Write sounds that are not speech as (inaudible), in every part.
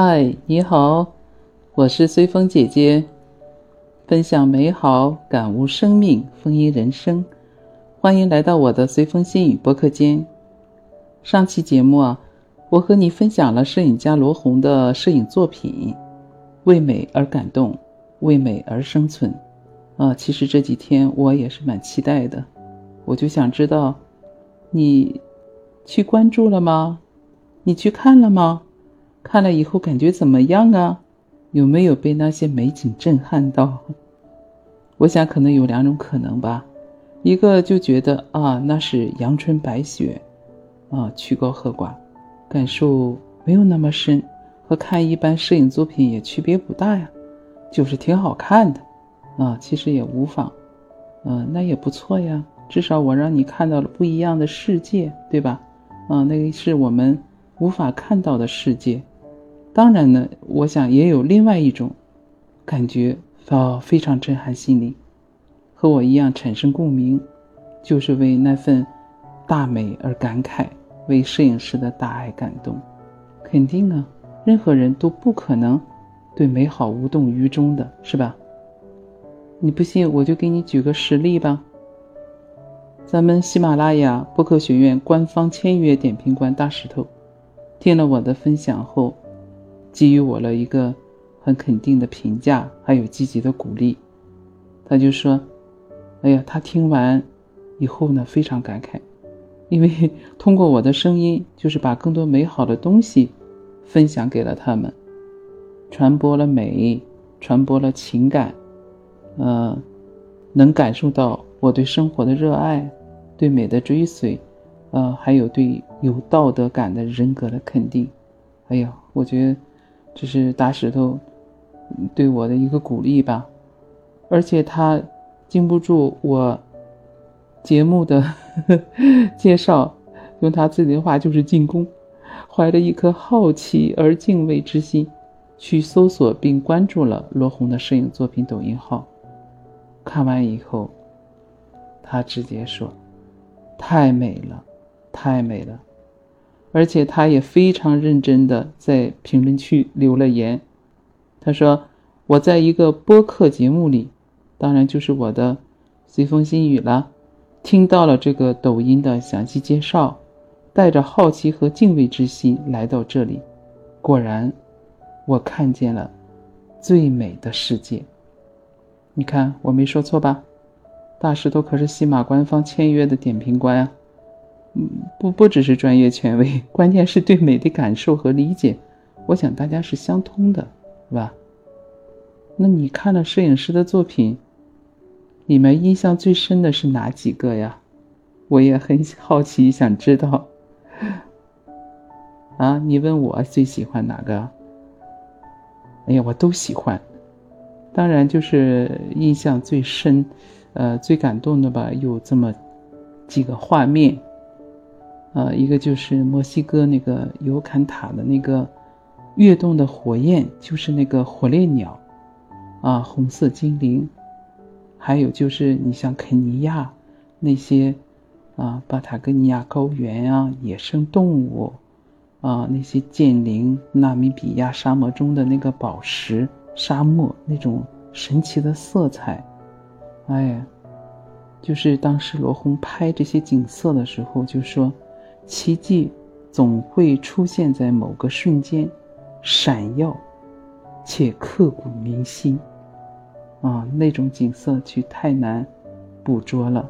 嗨，你好，我是随风姐姐，分享美好，感悟生命，丰盈人生。欢迎来到我的随风心语播客间。上期节目啊，我和你分享了摄影家罗红的摄影作品《为美而感动，为美而生存》啊。其实这几天我也是蛮期待的，我就想知道，你去关注了吗？你去看了吗？看了以后感觉怎么样啊？有没有被那些美景震撼到？我想可能有两种可能吧，一个就觉得啊那是阳春白雪，啊曲高和寡，感受没有那么深，和看一般摄影作品也区别不大呀，就是挺好看的，啊其实也无妨，嗯那也不错呀，至少我让你看到了不一样的世界，对吧？啊那个是我们无法看到的世界。当然呢，我想也有另外一种感觉，哦，非常震撼心灵，和我一样产生共鸣，就是为那份大美而感慨，为摄影师的大爱感动。肯定啊，任何人都不可能对美好无动于衷的，是吧？你不信，我就给你举个实例吧。咱们喜马拉雅播客学院官方签约点评官大石头，听了我的分享后。给予我了一个很肯定的评价，还有积极的鼓励。他就说：“哎呀，他听完以后呢，非常感慨，因为通过我的声音，就是把更多美好的东西分享给了他们，传播了美，传播了情感，呃，能感受到我对生活的热爱，对美的追随，呃，还有对有道德感的人格的肯定。哎呀，我觉得。”这是大石头对我的一个鼓励吧，而且他经不住我节目的呵 (laughs) 呵介绍，用他自己的话就是进攻，怀着一颗好奇而敬畏之心，去搜索并关注了罗红的摄影作品抖音号。看完以后，他直接说：“太美了，太美了。”而且他也非常认真的在评论区留了言，他说：“我在一个播客节目里，当然就是我的随风心语了，听到了这个抖音的详细介绍，带着好奇和敬畏之心来到这里，果然，我看见了最美的世界。你看我没说错吧？大石头可是喜马官方签约的点评官啊。”嗯，不不只是专业权威，(laughs) 关键是对美的感受和理解，我想大家是相通的，是吧？那你看了摄影师的作品，你们印象最深的是哪几个呀？我也很好奇，想知道。啊，你问我最喜欢哪个？哎呀，我都喜欢，当然就是印象最深，呃，最感动的吧，有这么几个画面。呃，一个就是墨西哥那个尤坎塔的那个跃动的火焰，就是那个火烈鸟，啊，红色精灵，还有就是你像肯尼亚那些啊，巴塔哥尼亚高原啊，野生动物啊，那些剑灵，纳米比亚沙漠中的那个宝石沙漠那种神奇的色彩，哎，就是当时罗红拍这些景色的时候就说。奇迹总会出现在某个瞬间，闪耀且刻骨铭心。啊，那种景色去太难捕捉了。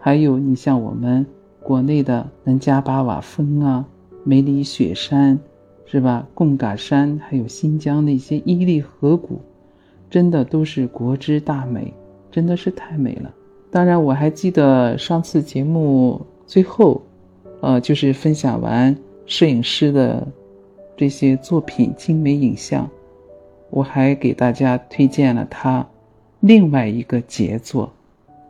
还有，你像我们国内的南迦巴瓦峰啊、梅里雪山，是吧？贡嘎山，还有新疆那些伊犁河谷，真的都是国之大美，真的是太美了。当然，我还记得上次节目最后。呃，就是分享完摄影师的这些作品精美影像，我还给大家推荐了他另外一个杰作，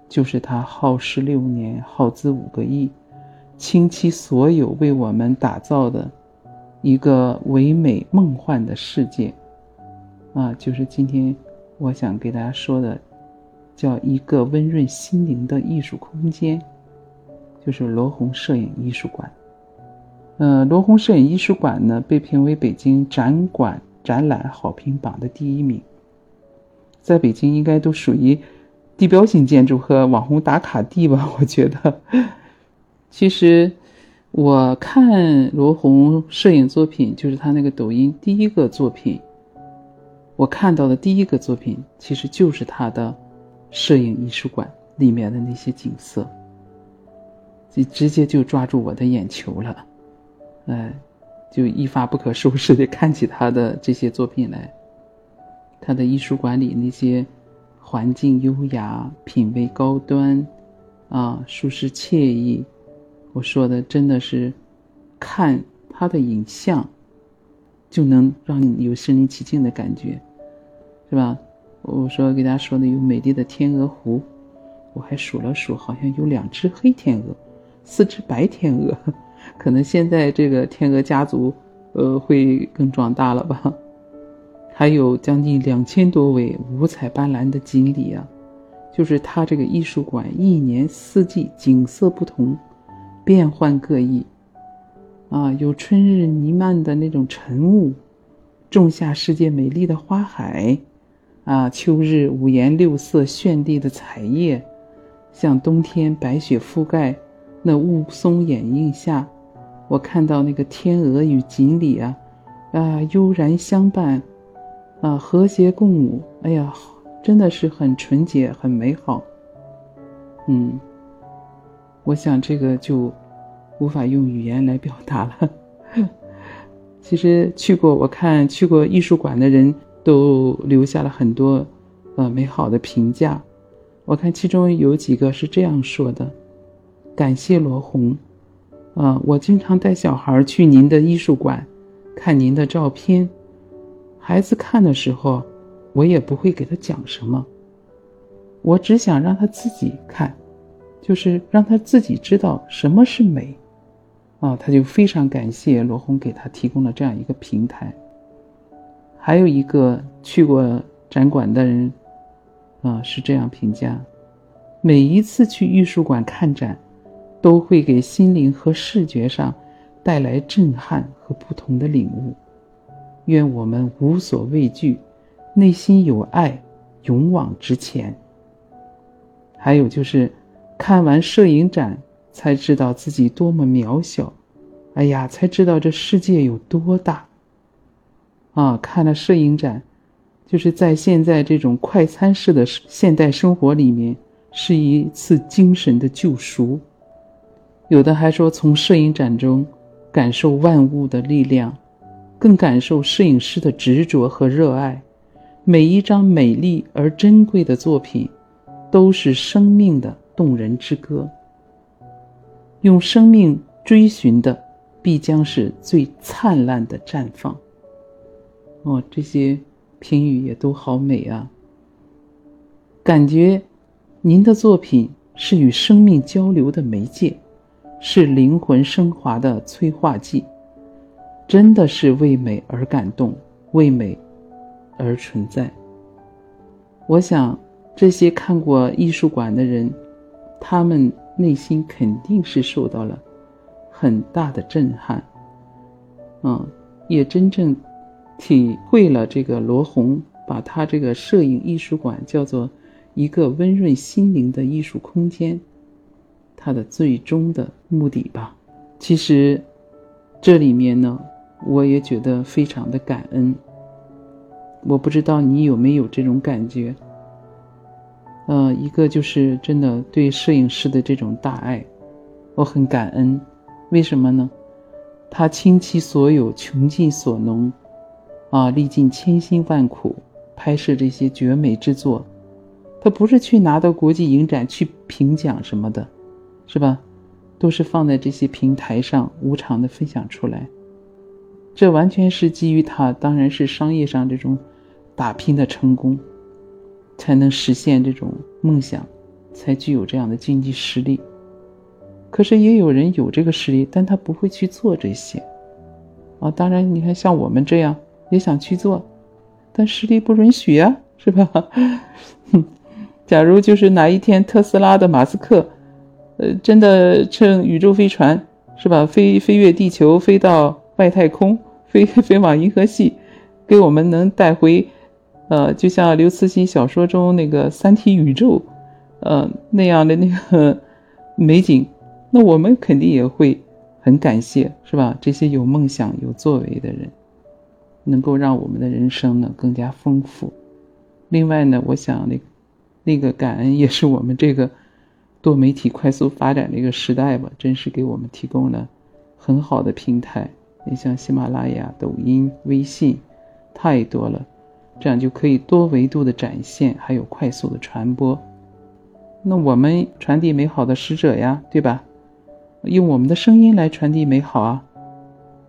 就是他耗时六年、耗资五个亿，倾其所有为我们打造的一个唯美梦幻的世界。啊，就是今天我想给大家说的，叫一个温润心灵的艺术空间。就是罗红摄影艺术馆，呃，罗红摄影艺术馆呢被评为北京展馆展览好评榜的第一名，在北京应该都属于地标性建筑和网红打卡地吧？(laughs) 我觉得，其实我看罗红摄影作品，就是他那个抖音第一个作品，我看到的第一个作品，其实就是他的摄影艺术馆里面的那些景色，就直接就抓住我的眼球了。哎，就一发不可收拾的看起他的这些作品来。他的艺术馆里那些环境优雅、品味高端，啊，舒适惬意。我说的真的是，看他的影像，就能让你有身临其境的感觉，是吧？我说给大家说的有美丽的天鹅湖，我还数了数，好像有两只黑天鹅，四只白天鹅。(laughs) 可能现在这个天鹅家族，呃，会更壮大了吧？(laughs) 还有将近两千多位五彩斑斓的锦鲤啊，就是它这个艺术馆一年四季景色不同，变幻各异，啊，有春日弥漫的那种晨雾，仲夏世界美丽的花海，啊，秋日五颜六色绚丽的彩叶，像冬天白雪覆盖那雾凇掩映下。我看到那个天鹅与锦鲤啊，啊，悠然相伴，啊，和谐共舞。哎呀，真的是很纯洁，很美好。嗯，我想这个就无法用语言来表达了。(laughs) 其实去过，我看去过艺术馆的人都留下了很多呃美好的评价。我看其中有几个是这样说的：“感谢罗红。”啊，我经常带小孩去您的艺术馆，看您的照片。孩子看的时候，我也不会给他讲什么，我只想让他自己看，就是让他自己知道什么是美。啊，他就非常感谢罗红给他提供了这样一个平台。还有一个去过展馆的人，啊，是这样评价：每一次去艺术馆看展。都会给心灵和视觉上带来震撼和不同的领悟。愿我们无所畏惧，内心有爱，勇往直前。还有就是，看完摄影展才知道自己多么渺小，哎呀，才知道这世界有多大。啊，看了摄影展，就是在现在这种快餐式的现代生活里面，是一次精神的救赎。有的还说，从摄影展中感受万物的力量，更感受摄影师的执着和热爱。每一张美丽而珍贵的作品，都是生命的动人之歌。用生命追寻的，必将是最灿烂的绽放。哦，这些评语也都好美啊！感觉您的作品是与生命交流的媒介。是灵魂升华的催化剂，真的是为美而感动，为美而存在。我想，这些看过艺术馆的人，他们内心肯定是受到了很大的震撼，嗯，也真正体会了这个罗红把他这个摄影艺术馆叫做一个温润心灵的艺术空间。他的最终的目的吧，其实，这里面呢，我也觉得非常的感恩。我不知道你有没有这种感觉。呃，一个就是真的对摄影师的这种大爱，我很感恩。为什么呢？他倾其所有，穷尽所能，啊，历尽千辛万苦拍摄这些绝美之作。他不是去拿到国际影展去评奖什么的。是吧？都是放在这些平台上无偿的分享出来，这完全是基于他当然是商业上这种打拼的成功，才能实现这种梦想，才具有这样的经济实力。可是也有人有这个实力，但他不会去做这些。啊，当然你看像我们这样也想去做，但实力不允许啊，是吧？(laughs) 假如就是哪一天特斯拉的马斯克。呃，真的乘宇宙飞船是吧？飞飞越地球，飞到外太空，(laughs) 飞飞往银河系，给我们能带回，呃，就像刘慈欣小说中那个三体宇宙，呃那样的那个美景，那我们肯定也会很感谢，是吧？这些有梦想、有作为的人，能够让我们的人生呢更加丰富。另外呢，我想那那个感恩也是我们这个。多媒体快速发展的一个时代吧，真是给我们提供了很好的平台。你像喜马拉雅、抖音、微信，太多了，这样就可以多维度的展现，还有快速的传播。那我们传递美好的使者呀，对吧？用我们的声音来传递美好啊！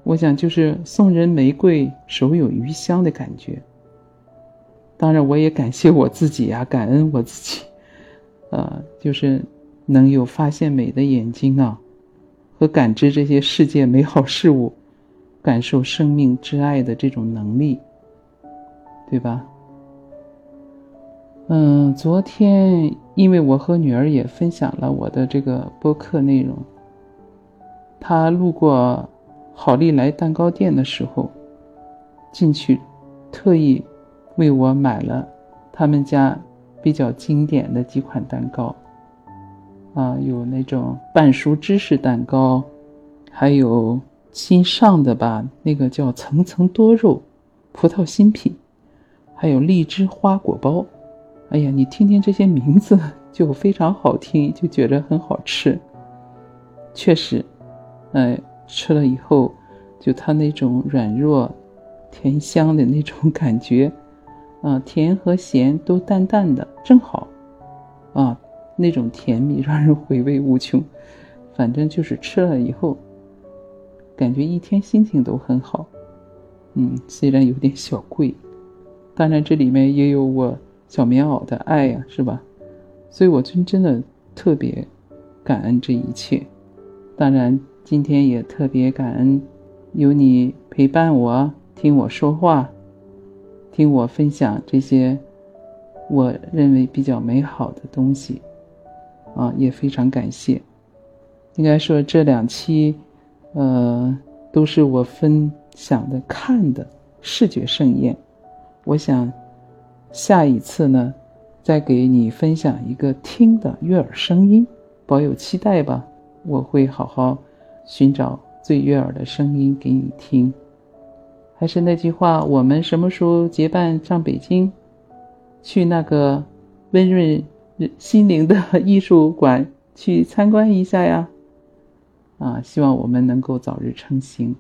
我想就是送人玫瑰，手有余香的感觉。当然，我也感谢我自己呀，感恩我自己，呃，就是。能有发现美的眼睛啊，和感知这些世界美好事物，(laughs) 感受生命之爱的这种能力，对吧？嗯，昨天因为我和女儿也分享了我的这个播客内容，她路过好利来蛋糕店的时候，进去特意为我买了他们家比较经典的几款蛋糕。啊，有那种半熟芝士蛋糕，还有新上的吧，那个叫层层多肉葡萄新品，还有荔枝花果包。哎呀，你听听这些名字就非常好听，就觉得很好吃。确实，哎，吃了以后，就它那种软弱、甜香的那种感觉，啊，甜和咸都淡淡的，正好，啊。那种甜蜜让人回味无穷，反正就是吃了以后，感觉一天心情都很好。嗯，虽然有点小贵，当然这里面也有我小棉袄的爱呀，是吧？所以我真真的特别感恩这一切。当然今天也特别感恩有你陪伴我，听我说话，听我分享这些我认为比较美好的东西。啊，也非常感谢。应该说这两期，呃，都是我分享的看的视觉盛宴。我想下一次呢，再给你分享一个听的悦耳声音，保有期待吧。我会好好寻找最悦耳的声音给你听。还是那句话，我们什么时候结伴上北京，去那个温润？心灵的艺术馆去参观一下呀！啊，希望我们能够早日成行。